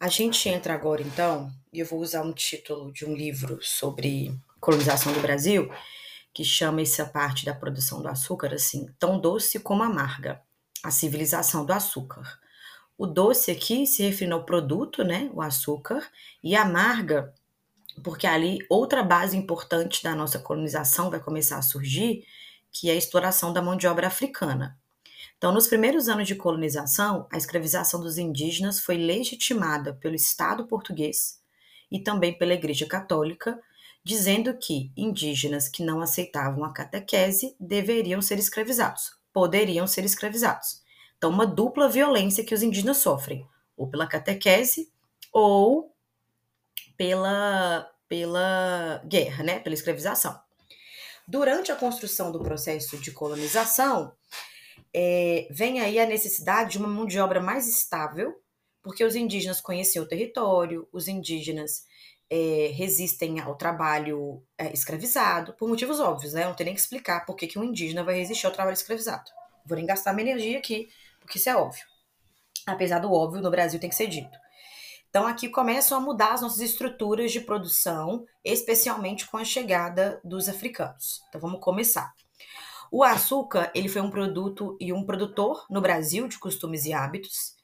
A gente entra agora, então, e eu vou usar um título de um livro sobre colonização do Brasil, que chama essa parte da produção do açúcar assim, tão doce como amarga, a civilização do açúcar. O doce aqui se refere ao produto, né, o açúcar, e amarga, porque ali outra base importante da nossa colonização vai começar a surgir, que é a exploração da mão de obra africana. Então, nos primeiros anos de colonização, a escravização dos indígenas foi legitimada pelo Estado português e também pela Igreja Católica, dizendo que indígenas que não aceitavam a catequese deveriam ser escravizados, poderiam ser escravizados. Então, uma dupla violência que os indígenas sofrem, ou pela catequese ou pela, pela guerra, né, pela escravização. Durante a construção do processo de colonização, é, vem aí a necessidade de uma mão de obra mais estável, porque os indígenas conheciam o território, os indígenas é, resistem ao trabalho é, escravizado, por motivos óbvios, né? Não tem nem que explicar por que, que um indígena vai resistir ao trabalho escravizado. Vou nem gastar minha energia aqui, porque isso é óbvio. Apesar do óbvio, no Brasil tem que ser dito. Então, aqui começam a mudar as nossas estruturas de produção, especialmente com a chegada dos africanos. Então, vamos começar. O açúcar, ele foi um produto e um produtor no Brasil de costumes e hábitos,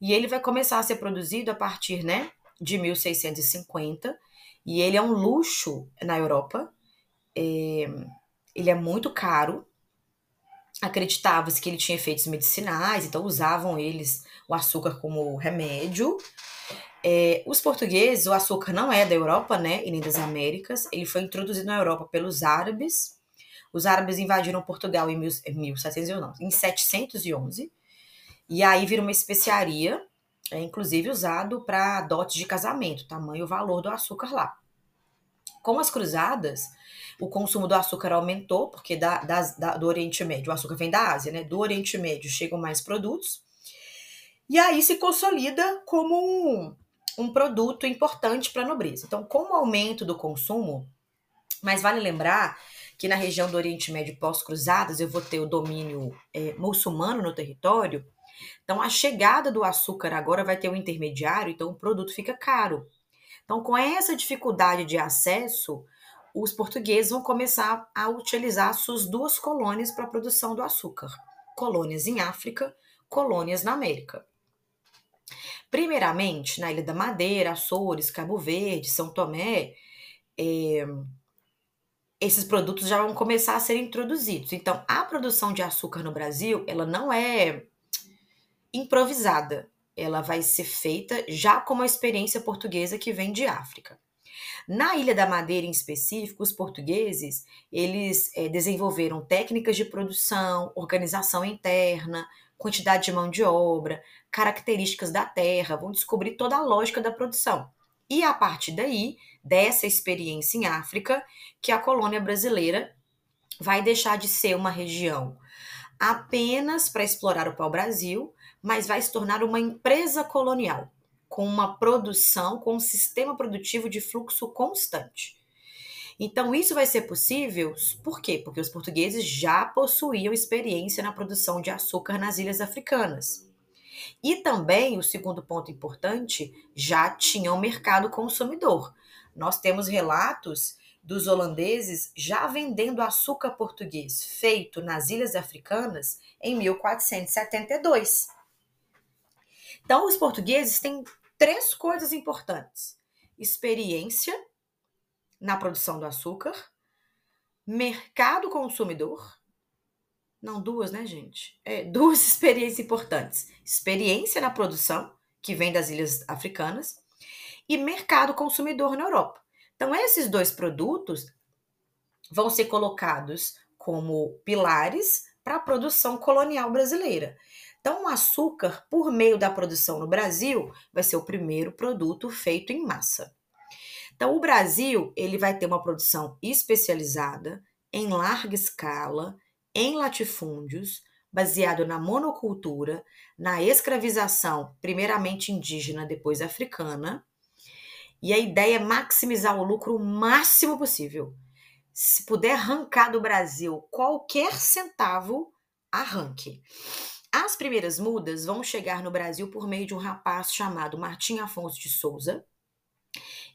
e ele vai começar a ser produzido a partir, né, de 1650, e ele é um luxo na Europa. É, ele é muito caro. Acreditava-se que ele tinha efeitos medicinais, então usavam eles o açúcar como remédio. É, os portugueses, o açúcar não é da Europa, né, e nem das Américas. Ele foi introduzido na Europa pelos árabes os árabes invadiram Portugal em, mil, em 1711, em 711, e aí vira uma especiaria, é, inclusive usado para dotes de casamento, tamanho e valor do açúcar lá. Com as cruzadas, o consumo do açúcar aumentou, porque da, da, do Oriente Médio, o açúcar vem da Ásia, né? Do Oriente Médio chegam mais produtos, e aí se consolida como um, um produto importante para a nobreza. Então, com o aumento do consumo, mas vale lembrar que na região do Oriente Médio pós-cruzadas eu vou ter o domínio é, muçulmano no território, então a chegada do açúcar agora vai ter um intermediário, então o produto fica caro. Então, com essa dificuldade de acesso, os portugueses vão começar a utilizar suas duas colônias para a produção do açúcar: colônias em África, colônias na América. Primeiramente, na Ilha da Madeira, Açores, Cabo Verde, São Tomé, é, esses produtos já vão começar a ser introduzidos. Então, a produção de açúcar no Brasil, ela não é improvisada. Ela vai ser feita já com uma experiência portuguesa que vem de África. Na Ilha da Madeira, em específico, os portugueses eles é, desenvolveram técnicas de produção, organização interna, quantidade de mão de obra, características da terra, vão descobrir toda a lógica da produção. E a partir daí, dessa experiência em África, que a colônia brasileira vai deixar de ser uma região apenas para explorar o pau-brasil, mas vai se tornar uma empresa colonial, com uma produção, com um sistema produtivo de fluxo constante. Então, isso vai ser possível, por quê? Porque os portugueses já possuíam experiência na produção de açúcar nas ilhas africanas. E também, o segundo ponto importante, já tinha um mercado consumidor. Nós temos relatos dos holandeses já vendendo açúcar português feito nas ilhas africanas em 1472. Então, os portugueses têm três coisas importantes: experiência na produção do açúcar, mercado consumidor não, duas, né, gente? É, duas experiências importantes: experiência na produção, que vem das ilhas africanas, e mercado consumidor na Europa. Então, esses dois produtos vão ser colocados como pilares para a produção colonial brasileira. Então, o açúcar, por meio da produção no Brasil, vai ser o primeiro produto feito em massa. Então, o Brasil ele vai ter uma produção especializada, em larga escala, em latifúndios, baseado na monocultura, na escravização, primeiramente indígena, depois africana. E a ideia é maximizar o lucro o máximo possível. Se puder arrancar do Brasil qualquer centavo, arranque. As primeiras mudas vão chegar no Brasil por meio de um rapaz chamado Martim Afonso de Souza.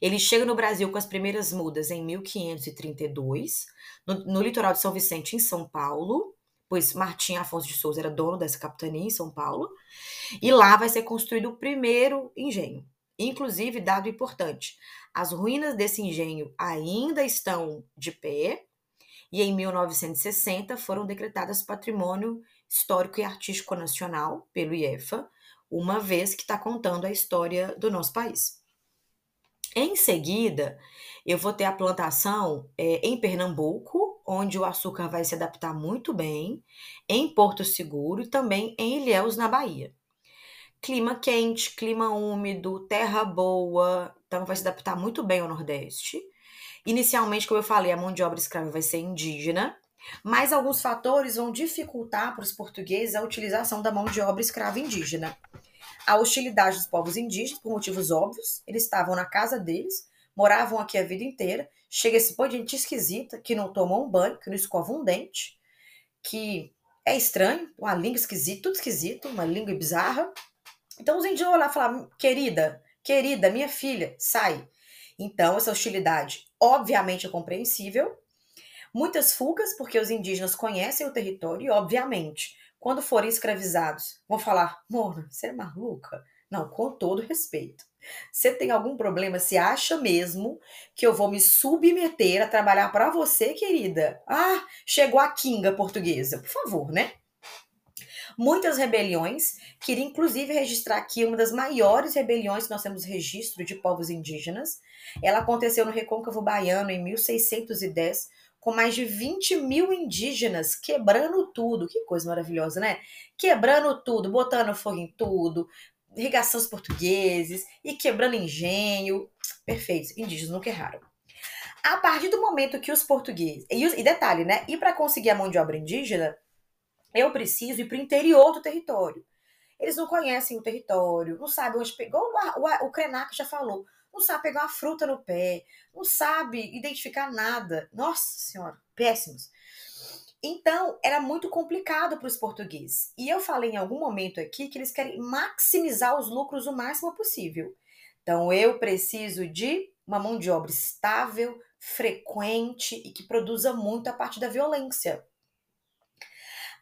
Ele chega no Brasil com as primeiras mudas em 1532, no, no litoral de São Vicente, em São Paulo, pois Martim Afonso de Souza era dono dessa capitania em São Paulo, e lá vai ser construído o primeiro engenho. Inclusive, dado importante, as ruínas desse engenho ainda estão de pé e em 1960 foram decretadas Patrimônio Histórico e Artístico Nacional pelo IEFA, uma vez que está contando a história do nosso país. Em seguida, eu vou ter a plantação é, em Pernambuco, onde o açúcar vai se adaptar muito bem, em Porto Seguro e também em Ilhéus, na Bahia clima quente, clima úmido, terra boa, então vai se adaptar muito bem ao Nordeste. Inicialmente, como eu falei, a mão de obra escrava vai ser indígena, mas alguns fatores vão dificultar para os portugueses a utilização da mão de obra escrava indígena. A hostilidade dos povos indígenas, por motivos óbvios, eles estavam na casa deles, moravam aqui a vida inteira. Chega esse pô de gente esquisita que não toma um banho, que não escova um dente, que é estranho, uma língua esquisita, tudo esquisito, uma língua bizarra. Então os índios vão lá falar, querida, querida, minha filha, sai. Então, essa hostilidade, obviamente, é compreensível. Muitas fugas, porque os indígenas conhecem o território e, obviamente, quando forem escravizados, vão falar: Mona, você é maluca? Não, com todo respeito. Você tem algum problema? Você acha mesmo que eu vou me submeter a trabalhar para você, querida? Ah, chegou a Kinga portuguesa. Por favor, né? muitas rebeliões. Queria inclusive registrar aqui uma das maiores rebeliões que nós temos registro de povos indígenas. Ela aconteceu no Recôncavo Baiano em 1610, com mais de 20 mil indígenas quebrando tudo. Que coisa maravilhosa, né? Quebrando tudo, botando fogo em tudo, irrigação portugueses e quebrando engenho. Perfeito, indígenas nunca erraram. A partir do momento que os portugueses. E, e detalhe, né? E para conseguir a mão de obra indígena, eu preciso ir para o interior do território. Eles não conhecem o território, não sabem onde pegou. O, o, o Krenak já falou, não sabe pegar uma fruta no pé, não sabe identificar nada. Nossa Senhora, péssimos. Então, era muito complicado para os portugueses. E eu falei em algum momento aqui que eles querem maximizar os lucros o máximo possível. Então, eu preciso de uma mão de obra estável, frequente e que produza muito a parte da violência.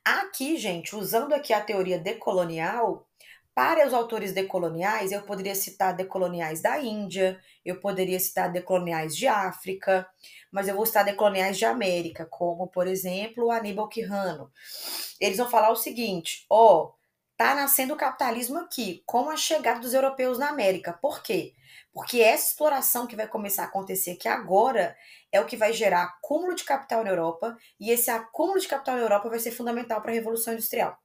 Aqui, gente, usando aqui a teoria decolonial, para os autores decoloniais, eu poderia citar decoloniais da Índia, eu poderia citar decoloniais de África, mas eu vou citar decoloniais de América, como, por exemplo, Aníbal Quirrano. Eles vão falar o seguinte: ó, oh, tá nascendo o capitalismo aqui, com a chegada dos europeus na América. Por quê? Porque essa exploração que vai começar a acontecer aqui agora é o que vai gerar acúmulo de capital na Europa, e esse acúmulo de capital na Europa vai ser fundamental para a Revolução Industrial.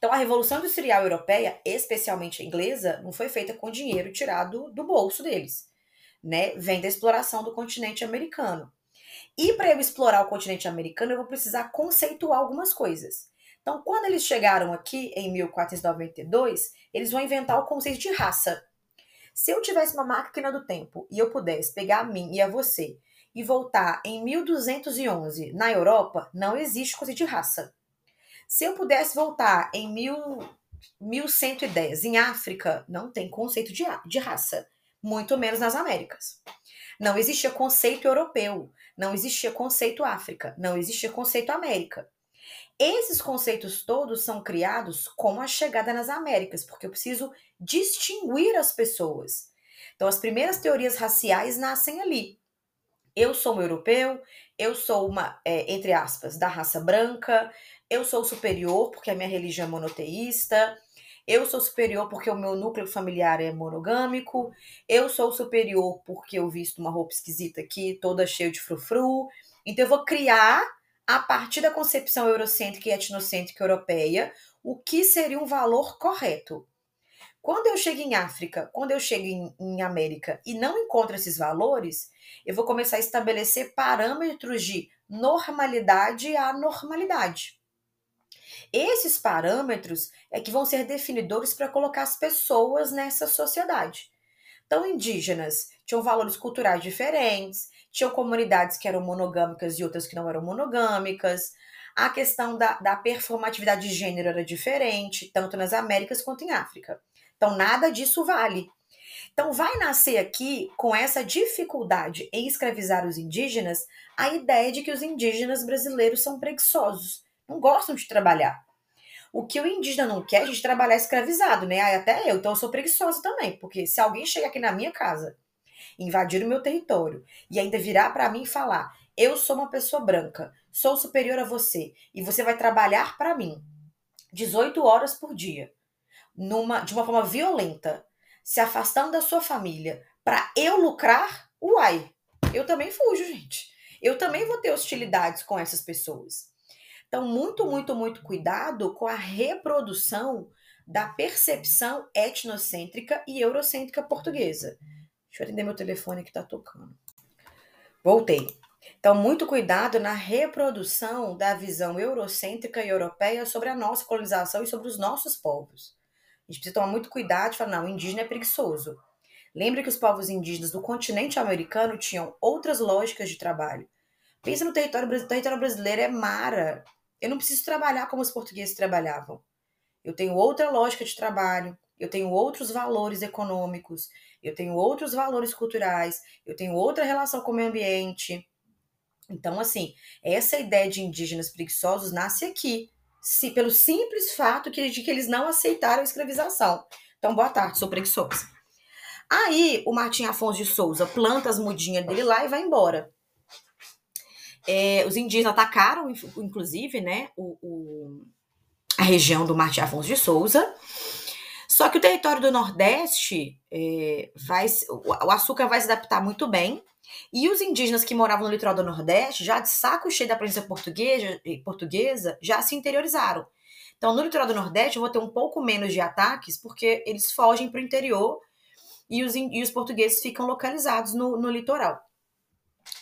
Então, a Revolução Industrial Europeia, especialmente a inglesa, não foi feita com dinheiro tirado do bolso deles, né? Vem da exploração do continente americano. E para eu explorar o continente americano, eu vou precisar conceituar algumas coisas. Então, quando eles chegaram aqui em 1492, eles vão inventar o conceito de raça. Se eu tivesse uma máquina do tempo e eu pudesse pegar a mim e a você e voltar em 1211 na Europa, não existe coisa de raça. Se eu pudesse voltar em mil, 1110 em África, não tem conceito de, de raça, muito menos nas Américas. Não existia conceito europeu, não existia conceito África, não existia conceito América. Esses conceitos todos são criados com a chegada nas Américas, porque eu preciso distinguir as pessoas. Então, as primeiras teorias raciais nascem ali. Eu sou um europeu, eu sou uma, é, entre aspas, da raça branca, eu sou superior porque a minha religião é monoteísta, eu sou superior porque o meu núcleo familiar é monogâmico, eu sou superior porque eu visto uma roupa esquisita aqui, toda cheia de frufru. Então, eu vou criar a partir da concepção eurocêntrica e etnocêntrica europeia, o que seria um valor correto. Quando eu chego em África, quando eu chego em, em, América e não encontro esses valores, eu vou começar a estabelecer parâmetros de normalidade e anormalidade. Esses parâmetros é que vão ser definidores para colocar as pessoas nessa sociedade. Então, indígenas tinham valores culturais diferentes, tinham comunidades que eram monogâmicas e outras que não eram monogâmicas. A questão da, da performatividade de gênero era diferente, tanto nas Américas quanto em África. Então, nada disso vale. Então, vai nascer aqui, com essa dificuldade em escravizar os indígenas, a ideia de que os indígenas brasileiros são preguiçosos, não gostam de trabalhar. O que o indígena não quer é de trabalhar escravizado, né? Até eu, então eu sou preguiçosa também, porque se alguém chegar aqui na minha casa, invadir o meu território e ainda virar para mim e falar: "Eu sou uma pessoa branca, sou superior a você e você vai trabalhar para mim 18 horas por dia, numa de uma forma violenta, se afastando da sua família para eu lucrar, uai, eu também fujo, gente. Eu também vou ter hostilidades com essas pessoas. Então, muito, muito, muito cuidado com a reprodução da percepção etnocêntrica e eurocêntrica portuguesa. Deixa eu atender meu telefone que está tocando. Voltei. Então, muito cuidado na reprodução da visão eurocêntrica e europeia sobre a nossa colonização e sobre os nossos povos. A gente precisa tomar muito cuidado e falar, não, o indígena é preguiçoso. Lembre que os povos indígenas do continente americano tinham outras lógicas de trabalho. Pensa no território brasileiro, território brasileiro é mara. Eu não preciso trabalhar como os portugueses trabalhavam. Eu tenho outra lógica de trabalho, eu tenho outros valores econômicos, eu tenho outros valores culturais, eu tenho outra relação com o meio ambiente. Então, assim, essa ideia de indígenas preguiçosos nasce aqui, se, pelo simples fato que, de que eles não aceitaram a escravização. Então, boa tarde, sou preguiçosa. Aí, o Martim Afonso de Souza planta as mudinhas dele lá e vai embora. É, os indígenas atacaram, inclusive, né, o, o, a região do Martim Afonso de Souza. Só que o território do Nordeste é, vai, o açúcar vai se adaptar muito bem e os indígenas que moravam no litoral do Nordeste, já de saco cheio da presença portuguesa, portuguesa já se interiorizaram. Então, no litoral do Nordeste, eu vou ter um pouco menos de ataques, porque eles fogem para o interior e os, e os portugueses ficam localizados no, no litoral.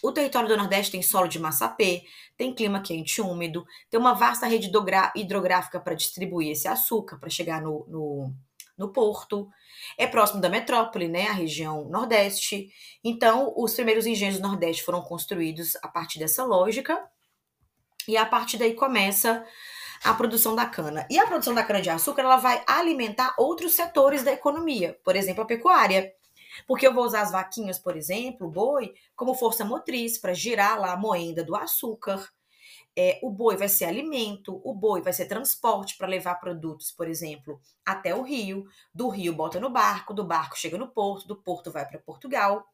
O território do Nordeste tem solo de massapê, tem clima quente e úmido, tem uma vasta rede hidrográfica para distribuir esse açúcar, para chegar no, no, no porto. É próximo da metrópole, né, a região Nordeste. Então, os primeiros engenhos do Nordeste foram construídos a partir dessa lógica. E a partir daí começa a produção da cana. E a produção da cana de açúcar, ela vai alimentar outros setores da economia, por exemplo, a pecuária. Porque eu vou usar as vaquinhas, por exemplo, o boi, como força motriz para girar lá a moenda do açúcar. É, o boi vai ser alimento, o boi vai ser transporte para levar produtos, por exemplo, até o rio. Do rio bota no barco, do barco chega no porto, do porto vai para Portugal.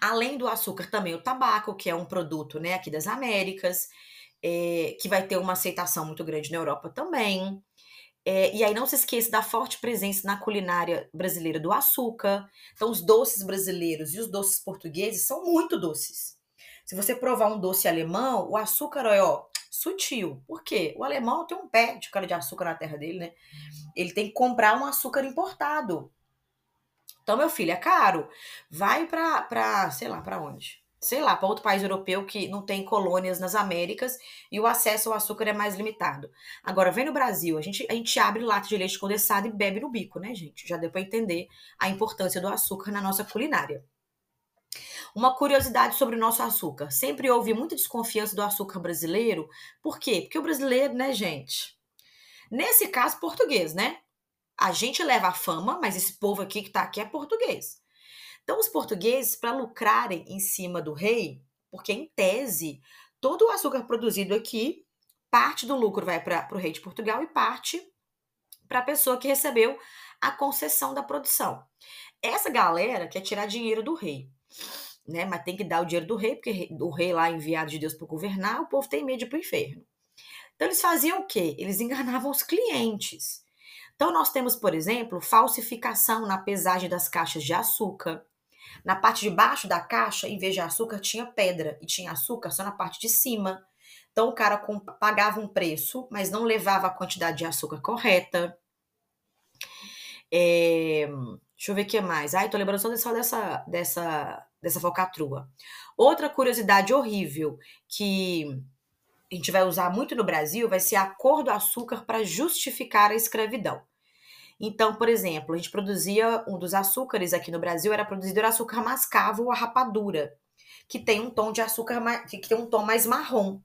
Além do açúcar, também o tabaco, que é um produto né, aqui das Américas, é, que vai ter uma aceitação muito grande na Europa também. É, e aí não se esqueça da forte presença na culinária brasileira do açúcar. Então, os doces brasileiros e os doces portugueses são muito doces. Se você provar um doce alemão, o açúcar é, ó, sutil. Por quê? O alemão tem um pé de cara de açúcar na terra dele, né? Ele tem que comprar um açúcar importado. Então, meu filho, é caro. Vai pra, pra sei lá, para onde? Sei lá, para outro país europeu que não tem colônias nas Américas e o acesso ao açúcar é mais limitado. Agora, vem no Brasil, a gente, a gente abre lata de leite condensado e bebe no bico, né, gente? Já deu para entender a importância do açúcar na nossa culinária. Uma curiosidade sobre o nosso açúcar. Sempre houve muita desconfiança do açúcar brasileiro. Por quê? Porque o brasileiro, né, gente? Nesse caso, português, né? A gente leva a fama, mas esse povo aqui que tá aqui é português. Então, os portugueses, para lucrarem em cima do rei, porque em tese, todo o açúcar produzido aqui, parte do lucro vai para o rei de Portugal e parte para a pessoa que recebeu a concessão da produção. Essa galera quer tirar dinheiro do rei né? Mas tem que dar o dinheiro do rei, porque o rei lá enviado de Deus para governar, o povo tem medo para o inferno. Então eles faziam o quê? Eles enganavam os clientes. Então nós temos, por exemplo, falsificação na pesagem das caixas de açúcar. Na parte de baixo da caixa, em vez de açúcar, tinha pedra e tinha açúcar só na parte de cima. Então o cara pagava um preço, mas não levava a quantidade de açúcar correta. É, deixa eu ver o que mais. Ai, tô lembrando só dessa, dessa dessa falcatrua. Outra curiosidade horrível que a gente vai usar muito no Brasil vai ser a cor do açúcar para justificar a escravidão. Então, por exemplo, a gente produzia um dos açúcares aqui no Brasil era produzido era açúcar mascavo ou a rapadura, que tem um tom de açúcar que tem um tom mais marrom.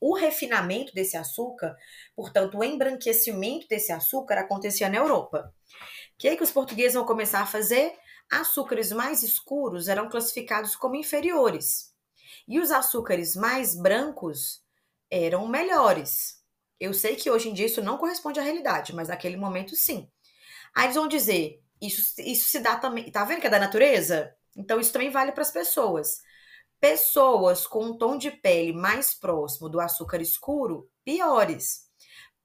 O refinamento desse açúcar, portanto, o embranquecimento desse açúcar acontecia na Europa. O que, é que os portugueses vão começar a fazer? Açúcares mais escuros eram classificados como inferiores. E os açúcares mais brancos eram melhores. Eu sei que hoje em dia isso não corresponde à realidade, mas naquele momento sim. Aí eles vão dizer: isso, isso se dá também. Tá vendo que é da natureza? Então isso também vale para as pessoas. Pessoas com um tom de pele mais próximo do açúcar escuro, piores.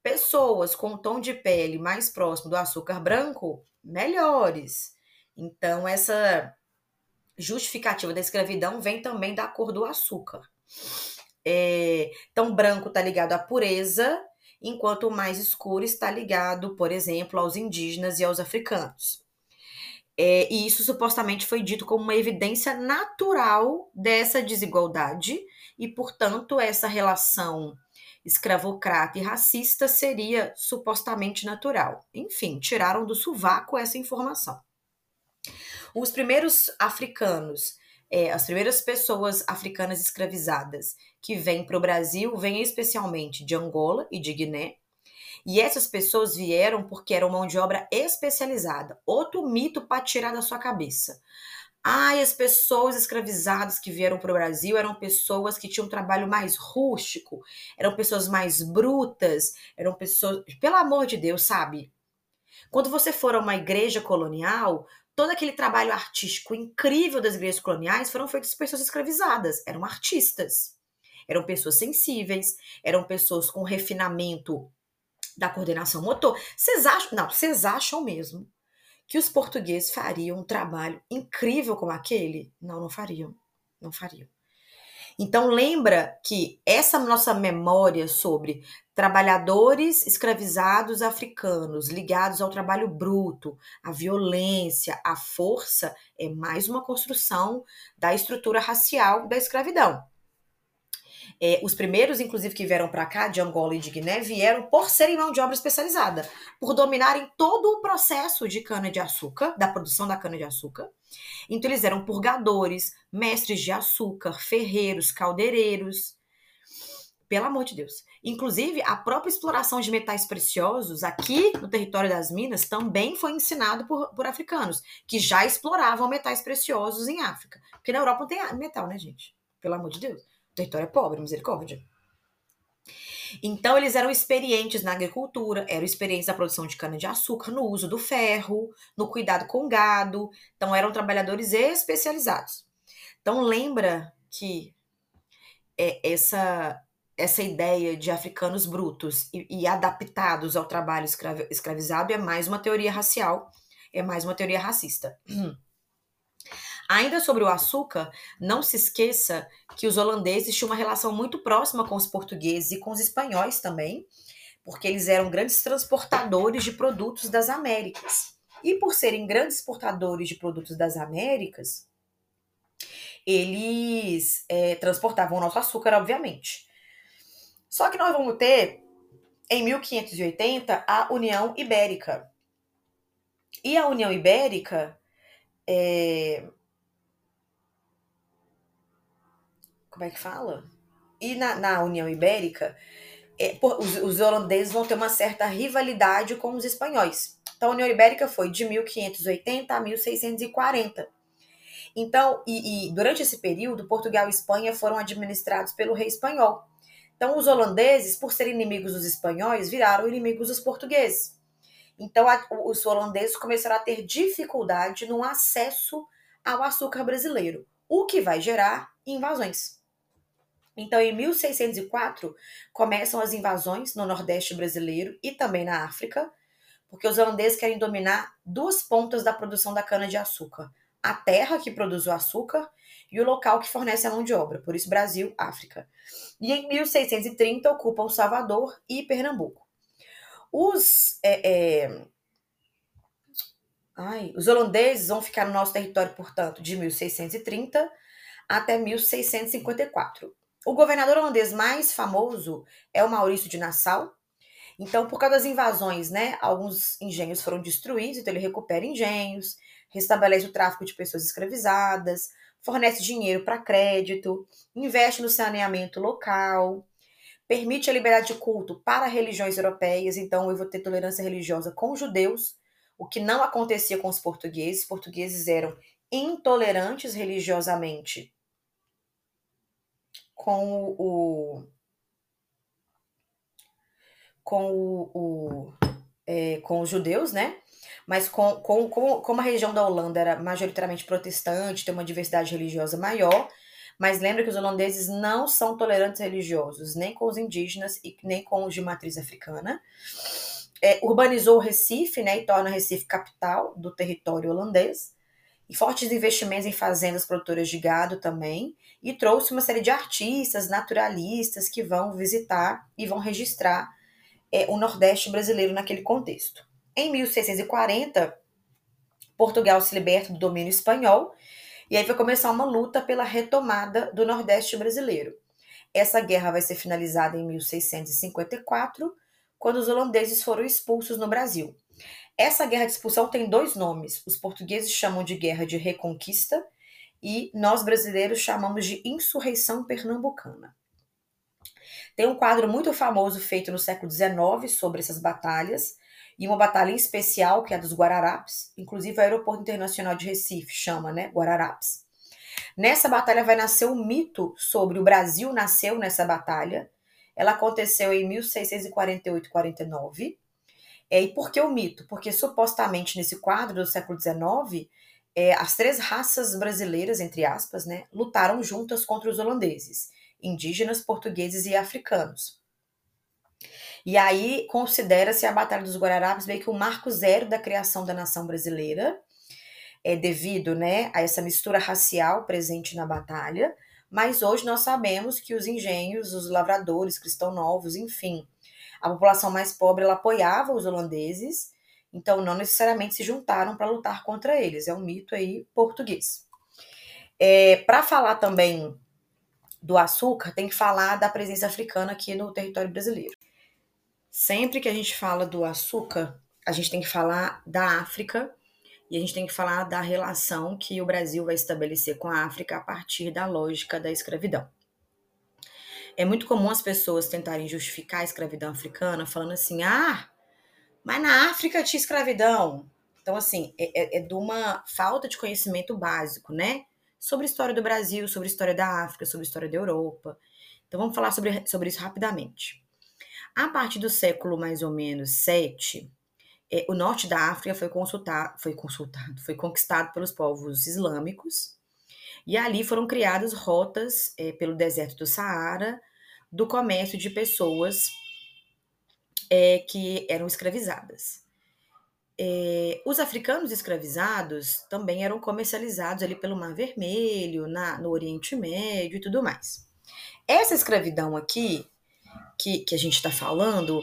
Pessoas com um tom de pele mais próximo do açúcar branco, melhores. Então, essa justificativa da escravidão vem também da cor do açúcar. É, então, branco está ligado à pureza, enquanto o mais escuro está ligado, por exemplo, aos indígenas e aos africanos. É, e isso supostamente foi dito como uma evidência natural dessa desigualdade, e, portanto, essa relação escravocrata e racista seria supostamente natural. Enfim, tiraram do sovaco essa informação. Os primeiros africanos, é, as primeiras pessoas africanas escravizadas que vêm para o Brasil, vêm especialmente de Angola e de Guiné, e essas pessoas vieram porque eram mão de obra especializada. Outro mito para tirar da sua cabeça. Ai, as pessoas escravizadas que vieram para o Brasil eram pessoas que tinham um trabalho mais rústico, eram pessoas mais brutas, eram pessoas. Pelo amor de Deus, sabe? Quando você for a uma igreja colonial, todo aquele trabalho artístico incrível das igrejas coloniais foram feitos por pessoas escravizadas, eram artistas. Eram pessoas sensíveis, eram pessoas com refinamento da coordenação motor. Vocês acham, não, vocês acham mesmo que os portugueses fariam um trabalho incrível como aquele? Não, não fariam. Não fariam. Então lembra que essa nossa memória sobre trabalhadores escravizados africanos ligados ao trabalho bruto, à violência, à força, é mais uma construção da estrutura racial da escravidão. É, os primeiros, inclusive, que vieram para cá, de Angola e de Guiné, vieram por serem mão de obra especializada, por dominarem todo o processo de cana-de-açúcar, da produção da cana-de-açúcar. Então, eles eram purgadores, mestres de açúcar, ferreiros, caldeireiros. Pelo amor de Deus. Inclusive, a própria exploração de metais preciosos aqui no território das Minas também foi ensinado por, por africanos, que já exploravam metais preciosos em África. Porque na Europa não tem metal, né, gente? Pelo amor de Deus território é pobre, misericórdia. Então, eles eram experientes na agricultura, eram experientes na produção de cana-de-açúcar, no uso do ferro, no cuidado com gado. Então, eram trabalhadores especializados. Então, lembra que é, essa, essa ideia de africanos brutos e, e adaptados ao trabalho escravi escravizado é mais uma teoria racial, é mais uma teoria racista. Ainda sobre o açúcar, não se esqueça que os holandeses tinham uma relação muito próxima com os portugueses e com os espanhóis também, porque eles eram grandes transportadores de produtos das Américas. E por serem grandes exportadores de produtos das Américas, eles é, transportavam o nosso açúcar, obviamente. Só que nós vamos ter, em 1580, a União Ibérica. E a União Ibérica é, como é que fala? E na, na União Ibérica, é, por, os, os, holandeses vão ter uma certa rivalidade com os espanhóis. Então, a União Ibérica foi de 1580 a 1640. Então, e, e durante esse período, Portugal e Espanha foram administrados pelo rei espanhol. Então, os holandeses, por serem inimigos dos espanhóis, viraram inimigos dos portugueses. Então, a, os holandeses começaram a ter dificuldade no acesso ao açúcar brasileiro, o que vai gerar invasões. Então, em 1604, começam as invasões no Nordeste brasileiro e também na África, porque os holandeses querem dominar duas pontas da produção da cana-de-açúcar: a terra que produz o açúcar e o local que fornece a mão de obra, por isso Brasil, África. E em 1630 ocupam Salvador e Pernambuco. Os, é, é... Ai, os holandeses vão ficar no nosso território, portanto, de 1630 até 1654. O governador holandês mais famoso é o Maurício de Nassau. Então, por causa das invasões, né, alguns engenhos foram destruídos, então ele recupera engenhos, restabelece o tráfico de pessoas escravizadas, fornece dinheiro para crédito, investe no saneamento local. permite a liberdade de culto para religiões europeias, então eu vou ter tolerância religiosa com judeus, o que não acontecia com os portugueses. Os portugueses eram intolerantes religiosamente com o com o, o é, com os judeus, né? Mas com, com, com, como a região da Holanda era majoritariamente protestante, tem uma diversidade religiosa maior, mas lembra que os holandeses não são tolerantes religiosos, nem com os indígenas e nem com os de matriz africana. É, urbanizou o Recife, né, e torna Recife capital do território holandês e fortes investimentos em fazendas produtoras de gado também, e trouxe uma série de artistas, naturalistas que vão visitar e vão registrar é, o Nordeste brasileiro naquele contexto. Em 1640, Portugal se liberta do domínio espanhol e aí vai começar uma luta pela retomada do Nordeste brasileiro. Essa guerra vai ser finalizada em 1654, quando os holandeses foram expulsos no Brasil. Essa guerra de expulsão tem dois nomes. Os portugueses chamam de Guerra de Reconquista e nós brasileiros chamamos de Insurreição Pernambucana. Tem um quadro muito famoso feito no século XIX sobre essas batalhas, e uma batalha em especial, que é a dos Guararapes, inclusive o Aeroporto Internacional de Recife chama, né, Guararapes. Nessa batalha vai nascer um mito sobre o Brasil nasceu nessa batalha. Ela aconteceu em 1648-49 é, e por que o mito? Porque supostamente nesse quadro do século XIX, é, as três raças brasileiras, entre aspas, né, lutaram juntas contra os holandeses, indígenas, portugueses e africanos. E aí considera-se a Batalha dos Guararapes meio que o marco zero da criação da nação brasileira, é devido né, a essa mistura racial presente na batalha. Mas hoje nós sabemos que os engenhos, os lavradores, cristão novos, enfim, a população mais pobre ela apoiava os holandeses, então não necessariamente se juntaram para lutar contra eles. É um mito aí português. É, para falar também do açúcar, tem que falar da presença africana aqui no território brasileiro. Sempre que a gente fala do açúcar, a gente tem que falar da África e a gente tem que falar da relação que o Brasil vai estabelecer com a África a partir da lógica da escravidão. É muito comum as pessoas tentarem justificar a escravidão africana falando assim: ah, mas na África tinha escravidão. Então, assim, é, é, é de uma falta de conhecimento básico, né? Sobre a história do Brasil, sobre a história da África, sobre a história da Europa. Então, vamos falar sobre, sobre isso rapidamente. A partir do século mais ou menos 7, é, o norte da África foi, consultar, foi consultado, foi conquistado pelos povos islâmicos, e ali foram criadas rotas é, pelo deserto do Saara do comércio de pessoas é, que eram escravizadas. É, os africanos escravizados também eram comercializados ali pelo Mar Vermelho, na, no Oriente Médio e tudo mais. Essa escravidão aqui, que, que a gente está falando,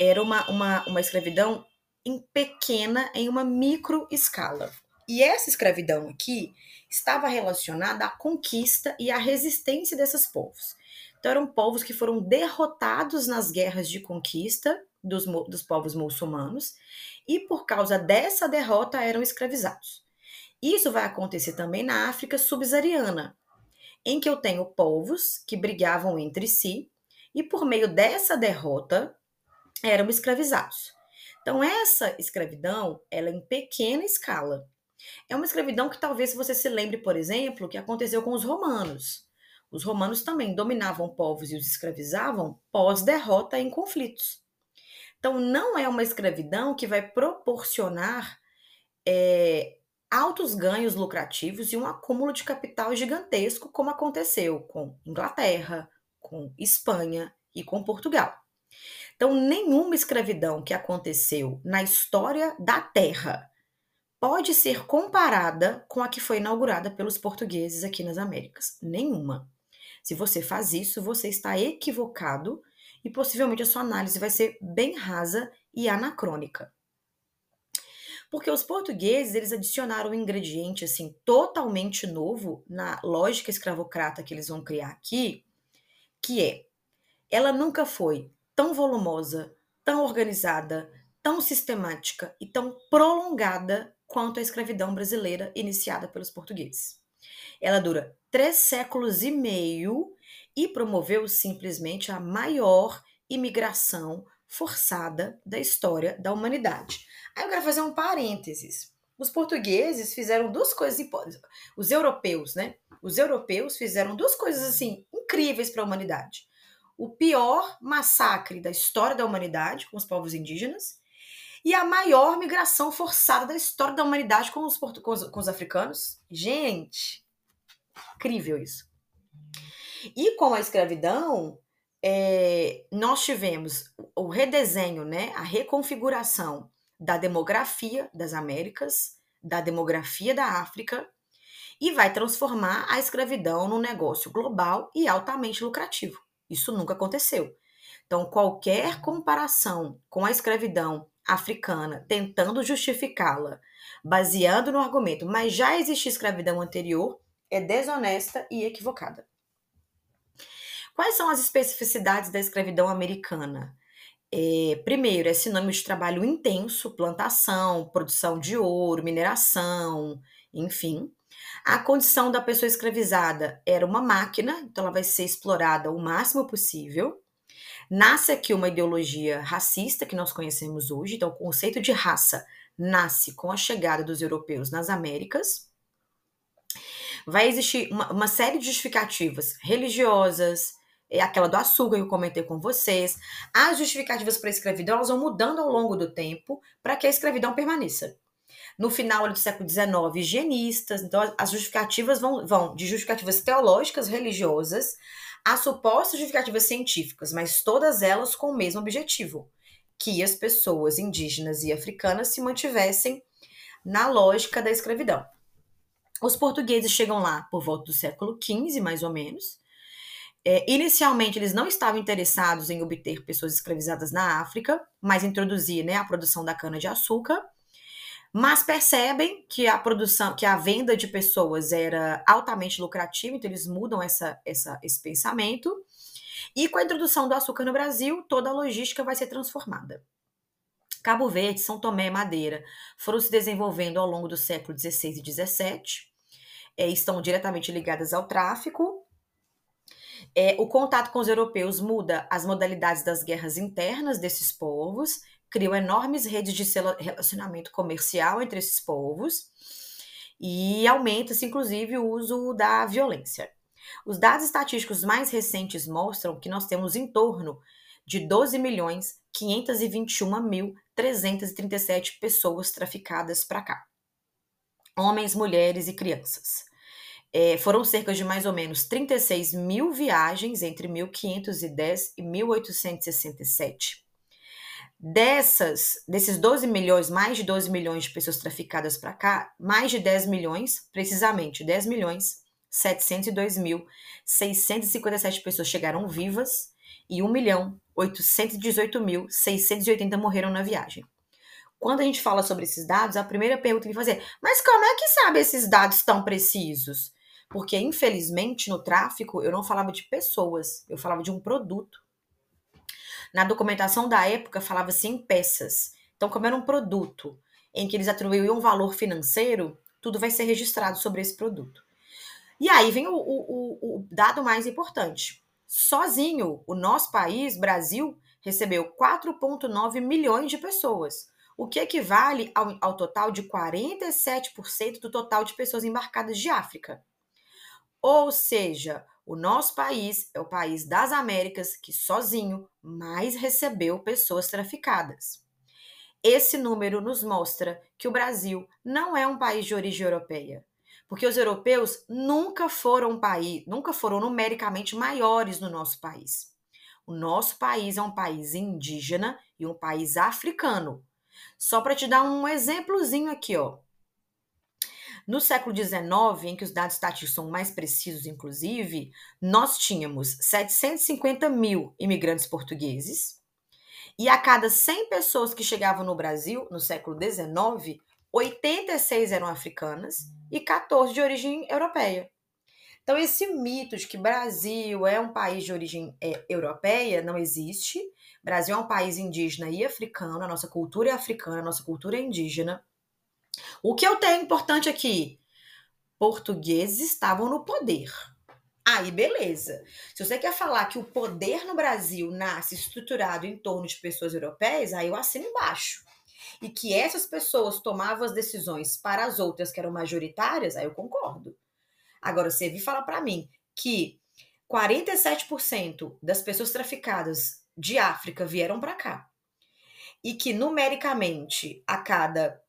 era uma, uma, uma escravidão em pequena, em uma micro escala. E essa escravidão aqui estava relacionada à conquista e à resistência desses povos. Então, eram povos que foram derrotados nas guerras de conquista dos, dos povos muçulmanos e, por causa dessa derrota, eram escravizados. Isso vai acontecer também na África subsaariana, em que eu tenho povos que brigavam entre si e, por meio dessa derrota, eram escravizados. Então, essa escravidão, ela é em pequena escala. É uma escravidão que talvez você se lembre, por exemplo, que aconteceu com os romanos. Os romanos também dominavam povos e os escravizavam pós-derrota em conflitos. Então, não é uma escravidão que vai proporcionar é, altos ganhos lucrativos e um acúmulo de capital gigantesco, como aconteceu com Inglaterra, com Espanha e com Portugal. Então, nenhuma escravidão que aconteceu na história da Terra pode ser comparada com a que foi inaugurada pelos portugueses aqui nas Américas. Nenhuma. Se você faz isso, você está equivocado e possivelmente a sua análise vai ser bem rasa e anacrônica. Porque os portugueses, eles adicionaram um ingrediente assim totalmente novo na lógica escravocrata que eles vão criar aqui, que é ela nunca foi tão volumosa, tão organizada, tão sistemática e tão prolongada quanto a escravidão brasileira iniciada pelos portugueses. Ela dura três séculos e meio e promoveu simplesmente a maior imigração forçada da história da humanidade. Aí eu quero fazer um parênteses. Os portugueses fizeram duas coisas importantes. Os europeus, né? Os europeus fizeram duas coisas assim incríveis para a humanidade. O pior massacre da história da humanidade com os povos indígenas e a maior migração forçada da história da humanidade com os, com os, com os africanos. Gente, incrível isso. E com a escravidão, é, nós tivemos o redesenho, né, a reconfiguração da demografia das Américas, da demografia da África, e vai transformar a escravidão num negócio global e altamente lucrativo. Isso nunca aconteceu. Então, qualquer comparação com a escravidão africana, tentando justificá-la, baseando no argumento, mas já existia escravidão anterior, é desonesta e equivocada. Quais são as especificidades da escravidão americana? É, primeiro, é sinônimo de trabalho intenso, plantação, produção de ouro, mineração, enfim. A condição da pessoa escravizada era uma máquina, então ela vai ser explorada o máximo possível. Nasce aqui uma ideologia racista que nós conhecemos hoje, então o conceito de raça nasce com a chegada dos europeus nas Américas. Vai existir uma, uma série de justificativas religiosas, é aquela do açúcar que eu comentei com vocês. As justificativas para a escravidão elas vão mudando ao longo do tempo para que a escravidão permaneça. No final do século XIX, higienistas, então as justificativas vão, vão de justificativas teológicas, religiosas, a supostas justificativas científicas, mas todas elas com o mesmo objetivo, que as pessoas indígenas e africanas se mantivessem na lógica da escravidão. Os portugueses chegam lá por volta do século XV, mais ou menos, é, inicialmente, eles não estavam interessados em obter pessoas escravizadas na África, mas introduzir né, a produção da cana-de-açúcar. Mas percebem que a produção, que a venda de pessoas era altamente lucrativa, então eles mudam essa, essa, esse pensamento. E com a introdução do açúcar no Brasil, toda a logística vai ser transformada. Cabo Verde, São Tomé e Madeira foram se desenvolvendo ao longo do século XVI e XVII, é, estão diretamente ligadas ao tráfico, é, o contato com os europeus muda as modalidades das guerras internas desses povos, criam enormes redes de relacionamento comercial entre esses povos e aumenta-se, inclusive, o uso da violência. Os dados estatísticos mais recentes mostram que nós temos em torno de 12 milhões 521 mil 337 pessoas traficadas para cá. Homens, mulheres e crianças. É, foram cerca de mais ou menos 36 mil viagens entre 1510 e 1867. Dessas, desses 12 milhões, mais de 12 milhões de pessoas traficadas para cá, mais de 10 milhões, precisamente 10 milhões, 702 mil, 657 pessoas chegaram vivas e 1 milhão, 818 mil, 680 morreram na viagem. Quando a gente fala sobre esses dados, a primeira pergunta que fazer, mas como é que sabe esses dados tão precisos? Porque, infelizmente, no tráfico, eu não falava de pessoas, eu falava de um produto. Na documentação da época, falava-se em peças. Então, como era um produto em que eles atribuíam um valor financeiro, tudo vai ser registrado sobre esse produto. E aí vem o, o, o dado mais importante. Sozinho, o nosso país, Brasil, recebeu 4,9 milhões de pessoas, o que equivale ao, ao total de 47% do total de pessoas embarcadas de África. Ou seja, o nosso país é o país das Américas que sozinho mais recebeu pessoas traficadas. Esse número nos mostra que o Brasil não é um país de origem europeia, porque os europeus nunca foram um país, nunca foram numericamente maiores no nosso país. O nosso país é um país indígena e um país africano. Só para te dar um exemplozinho aqui, ó. No século XIX, em que os dados estatísticos são mais precisos, inclusive, nós tínhamos 750 mil imigrantes portugueses, e a cada 100 pessoas que chegavam no Brasil, no século XIX, 86 eram africanas e 14 de origem europeia. Então, esse mito de que Brasil é um país de origem é, europeia não existe. Brasil é um país indígena e africano, a nossa cultura é africana, a nossa cultura é indígena. O que eu tenho importante aqui? portugueses estavam no poder. Aí, beleza. Se você quer falar que o poder no Brasil nasce estruturado em torno de pessoas europeias, aí eu assino embaixo. E que essas pessoas tomavam as decisões para as outras que eram majoritárias, aí eu concordo. Agora, você vir falar para mim que 47% das pessoas traficadas de África vieram para cá e que numericamente a cada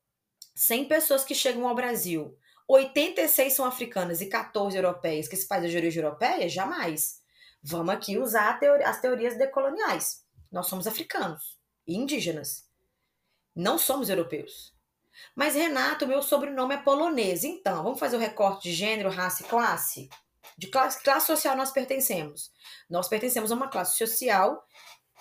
100 pessoas que chegam ao Brasil, 86 são africanas e 14 europeias, que esse país é de origem europeia, jamais. Vamos aqui usar teori as teorias decoloniais. Nós somos africanos e indígenas. Não somos europeus. Mas, Renato, meu sobrenome é polonês. Então, vamos fazer o recorte de gênero, raça e classe? De classe, classe social nós pertencemos. Nós pertencemos a uma classe social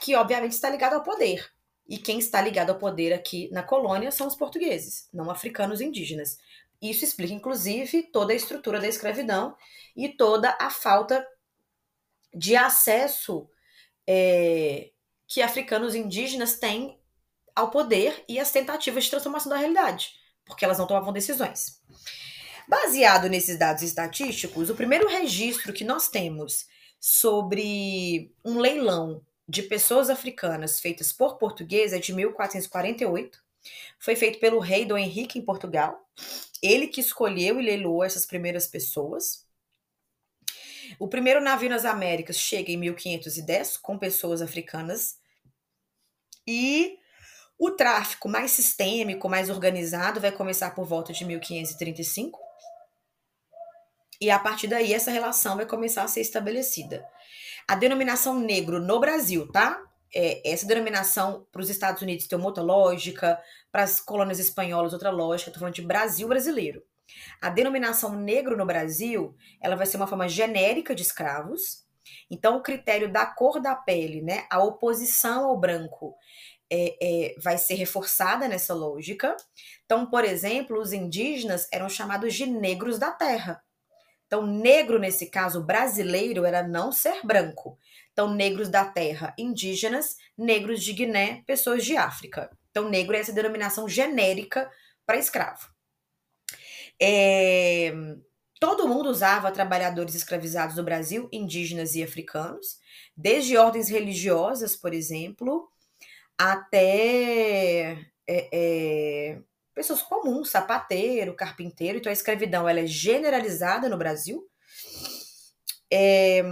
que, obviamente, está ligada ao poder. E quem está ligado ao poder aqui na colônia são os portugueses, não africanos indígenas. Isso explica, inclusive, toda a estrutura da escravidão e toda a falta de acesso é, que africanos indígenas têm ao poder e as tentativas de transformação da realidade, porque elas não tomavam decisões. Baseado nesses dados estatísticos, o primeiro registro que nós temos sobre um leilão de pessoas africanas feitas por portugueses é de 1448. Foi feito pelo rei Dom Henrique em Portugal ele que escolheu e leiloou essas primeiras pessoas. O primeiro navio nas Américas chega em 1510 com pessoas africanas. E o tráfico mais sistêmico, mais organizado, vai começar por volta de 1535. E a partir daí, essa relação vai começar a ser estabelecida. A denominação negro no Brasil, tá? é, essa denominação para os Estados Unidos tem uma outra lógica, para as colônias espanholas outra lógica, estou falando de Brasil brasileiro. A denominação negro no Brasil, ela vai ser uma forma genérica de escravos. Então, o critério da cor da pele, né, a oposição ao branco, é, é, vai ser reforçada nessa lógica. Então, por exemplo, os indígenas eram chamados de negros da terra. Então, negro, nesse caso, brasileiro, era não ser branco. Então, negros da terra, indígenas, negros de Guiné, pessoas de África. Então, negro é essa denominação genérica para escravo. É, todo mundo usava trabalhadores escravizados no Brasil, indígenas e africanos, desde ordens religiosas, por exemplo, até é, é, pessoas comuns, sapateiro, carpinteiro. Então, a escravidão ela é generalizada no Brasil. É,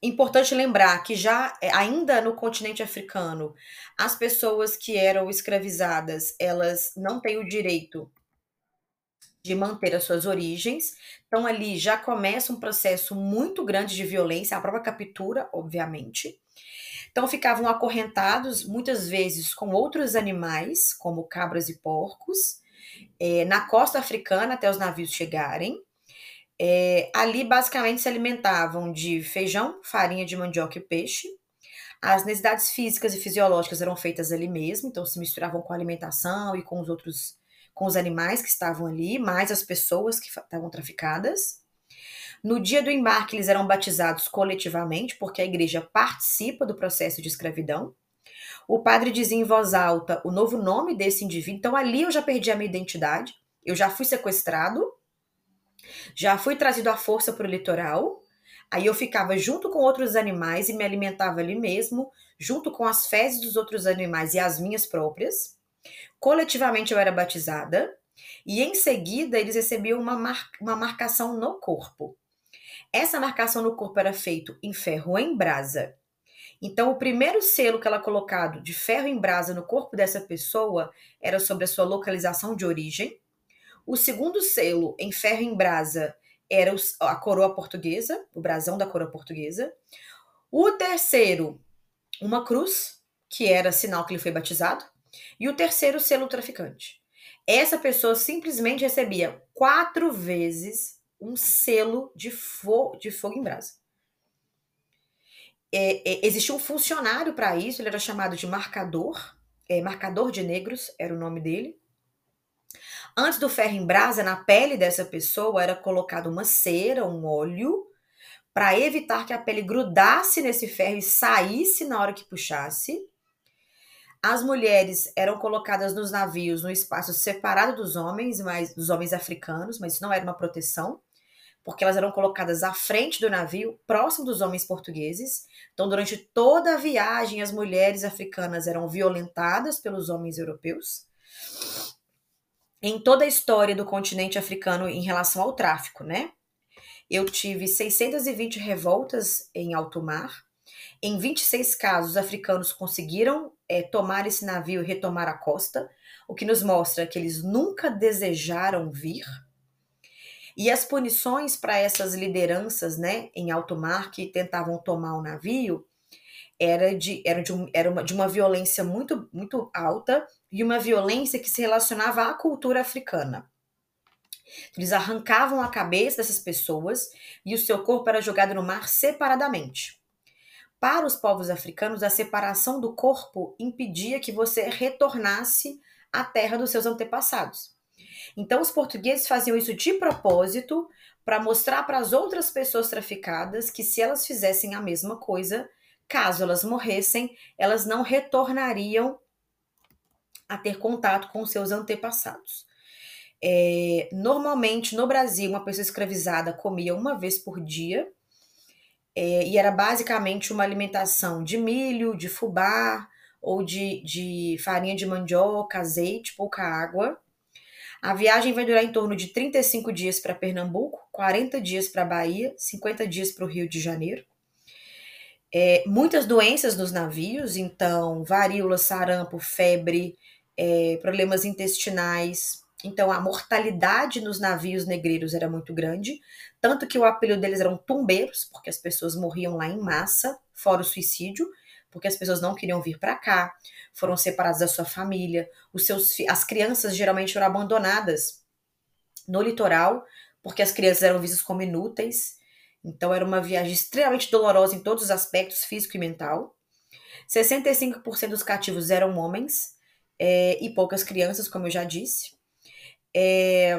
Importante lembrar que já ainda no continente africano, as pessoas que eram escravizadas, elas não têm o direito de manter as suas origens. Então ali já começa um processo muito grande de violência, a própria captura, obviamente. Então ficavam acorrentados muitas vezes com outros animais, como cabras e porcos, é, na costa africana até os navios chegarem. É, ali basicamente se alimentavam de feijão, farinha de mandioca e peixe. As necessidades físicas e fisiológicas eram feitas ali mesmo, então se misturavam com a alimentação e com os outros, com os animais que estavam ali, mais as pessoas que estavam traficadas. No dia do embarque, eles eram batizados coletivamente, porque a igreja participa do processo de escravidão. O padre dizia em voz alta o novo nome desse indivíduo, então ali eu já perdi a minha identidade, eu já fui sequestrado já fui trazido à força para o litoral. Aí eu ficava junto com outros animais e me alimentava ali mesmo, junto com as fezes dos outros animais e as minhas próprias. Coletivamente eu era batizada e em seguida eles recebiam uma, mar uma marcação no corpo. Essa marcação no corpo era feita em ferro em brasa. Então, o primeiro selo que ela colocado de ferro em brasa no corpo dessa pessoa era sobre a sua localização de origem. O segundo selo em ferro em brasa era a coroa portuguesa, o brasão da coroa portuguesa. O terceiro, uma cruz, que era sinal que ele foi batizado. E o terceiro, selo traficante. Essa pessoa simplesmente recebia quatro vezes um selo de, fo de fogo em brasa. É, é, existia um funcionário para isso, ele era chamado de marcador, é, marcador de negros era o nome dele. Antes do ferro em brasa, na pele dessa pessoa era colocado uma cera, um óleo, para evitar que a pele grudasse nesse ferro e saísse na hora que puxasse. As mulheres eram colocadas nos navios no espaço separado dos homens, mas dos homens africanos, mas isso não era uma proteção, porque elas eram colocadas à frente do navio, próximo dos homens portugueses. Então, durante toda a viagem, as mulheres africanas eram violentadas pelos homens europeus. Em toda a história do continente africano em relação ao tráfico, né? Eu tive 620 revoltas em alto mar. Em 26 casos, os africanos conseguiram é, tomar esse navio e retomar a costa, o que nos mostra que eles nunca desejaram vir. E as punições para essas lideranças né, em alto mar que tentavam tomar o navio era de, era de, um, era uma, de uma violência muito, muito alta e uma violência que se relacionava à cultura africana. Eles arrancavam a cabeça dessas pessoas e o seu corpo era jogado no mar separadamente. Para os povos africanos, a separação do corpo impedia que você retornasse à terra dos seus antepassados. Então, os portugueses faziam isso de propósito para mostrar para as outras pessoas traficadas que se elas fizessem a mesma coisa, caso elas morressem, elas não retornariam a ter contato com seus antepassados. É, normalmente, no Brasil, uma pessoa escravizada comia uma vez por dia, é, e era basicamente uma alimentação de milho, de fubá, ou de, de farinha de mandioca, azeite, pouca água. A viagem vai durar em torno de 35 dias para Pernambuco, 40 dias para Bahia, 50 dias para o Rio de Janeiro. É, muitas doenças nos navios, então varíola, sarampo, febre, é, problemas intestinais. Então a mortalidade nos navios negreiros era muito grande, tanto que o apelido deles eram tumbeiros, porque as pessoas morriam lá em massa, fora o suicídio, porque as pessoas não queriam vir para cá, foram separadas da sua família, os seus as crianças geralmente eram abandonadas no litoral, porque as crianças eram vistas como inúteis. Então era uma viagem extremamente dolorosa em todos os aspectos, físico e mental. 65% dos cativos eram homens é, e poucas crianças, como eu já disse. É,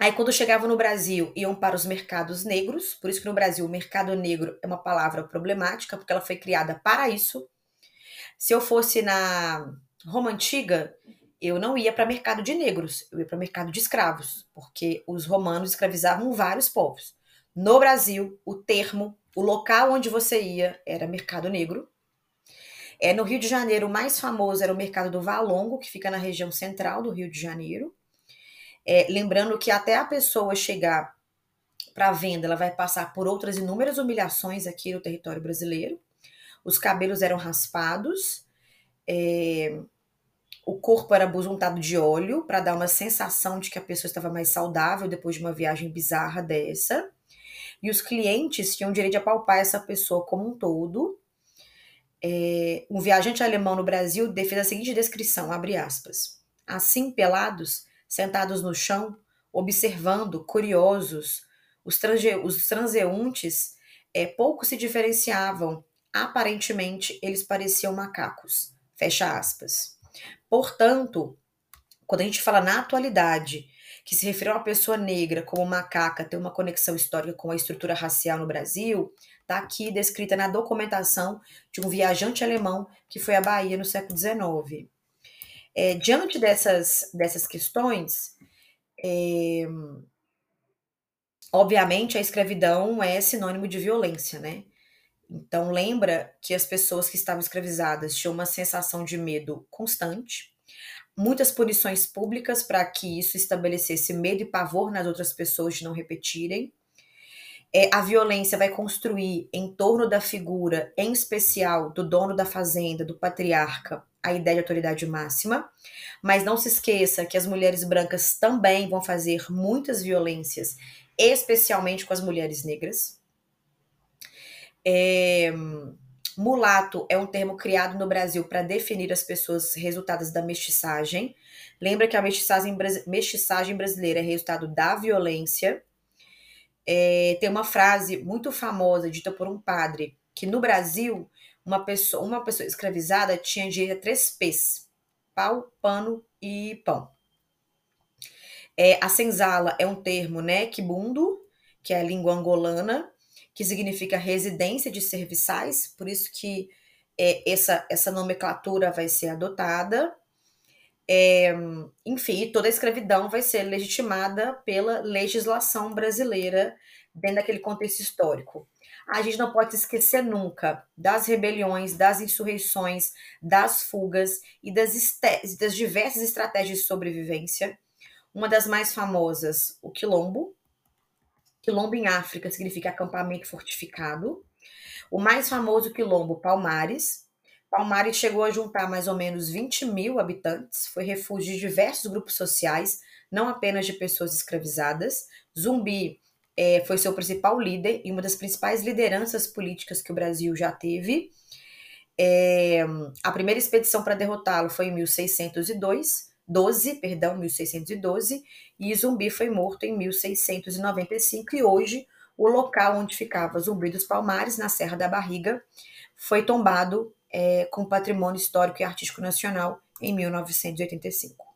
Aí, quando chegavam no Brasil, iam para os mercados negros, por isso que no Brasil o mercado negro é uma palavra problemática, porque ela foi criada para isso. Se eu fosse na Roma Antiga, eu não ia para mercado de negros, eu ia para mercado de escravos, porque os romanos escravizavam vários povos. No Brasil, o termo, o local onde você ia era mercado negro. É, no Rio de Janeiro, o mais famoso era o mercado do Valongo, que fica na região central do Rio de Janeiro. É, lembrando que até a pessoa chegar para venda, ela vai passar por outras inúmeras humilhações aqui no território brasileiro. Os cabelos eram raspados, é, o corpo era busuntado de óleo para dar uma sensação de que a pessoa estava mais saudável depois de uma viagem bizarra dessa. E os clientes tinham o direito de apalpar essa pessoa como um todo. É, um viajante alemão no Brasil fez a seguinte descrição, abre aspas. Assim, pelados, sentados no chão, observando, curiosos. Os, transe os transeuntes é, pouco se diferenciavam. Aparentemente, eles pareciam macacos. Fecha aspas. Portanto, quando a gente fala na atualidade que se refere a uma pessoa negra como macaca ter uma conexão histórica com a estrutura racial no Brasil, está aqui descrita na documentação de um viajante alemão que foi à Bahia no século XIX. É, diante dessas, dessas questões, é, obviamente a escravidão é sinônimo de violência, né? Então lembra que as pessoas que estavam escravizadas tinham uma sensação de medo constante, muitas punições públicas para que isso estabelecesse medo e pavor nas outras pessoas de não repetirem. É, a violência vai construir em torno da figura, em especial do dono da fazenda, do patriarca, a ideia de autoridade máxima, mas não se esqueça que as mulheres brancas também vão fazer muitas violências, especialmente com as mulheres negras. É, mulato é um termo criado no Brasil para definir as pessoas resultadas da mestiçagem. Lembra que a mestiçagem, mestiçagem brasileira é resultado da violência. É, tem uma frase muito famosa dita por um padre que no Brasil uma pessoa, uma pessoa escravizada tinha direito a três P's: pau, pano e pão. É, a senzala é um termo, né, quibundo, que é a língua angolana, que significa residência de serviçais, por isso que é, essa, essa nomenclatura vai ser adotada. É, enfim, toda a escravidão vai ser legitimada pela legislação brasileira dentro daquele contexto histórico. A gente não pode esquecer nunca das rebeliões, das insurreições, das fugas e das, das diversas estratégias de sobrevivência. Uma das mais famosas, o quilombo. Quilombo em África significa acampamento fortificado. O mais famoso quilombo, Palmares. Palmares chegou a juntar mais ou menos 20 mil habitantes, foi refúgio de diversos grupos sociais, não apenas de pessoas escravizadas. Zumbi é, foi seu principal líder e uma das principais lideranças políticas que o Brasil já teve. É, a primeira expedição para derrotá-lo foi em 1602, 12, perdão, 1612, e Zumbi foi morto em 1695 e hoje o local onde ficava Zumbi dos Palmares, na Serra da Barriga, foi tombado é, com Patrimônio Histórico e Artístico Nacional em 1985.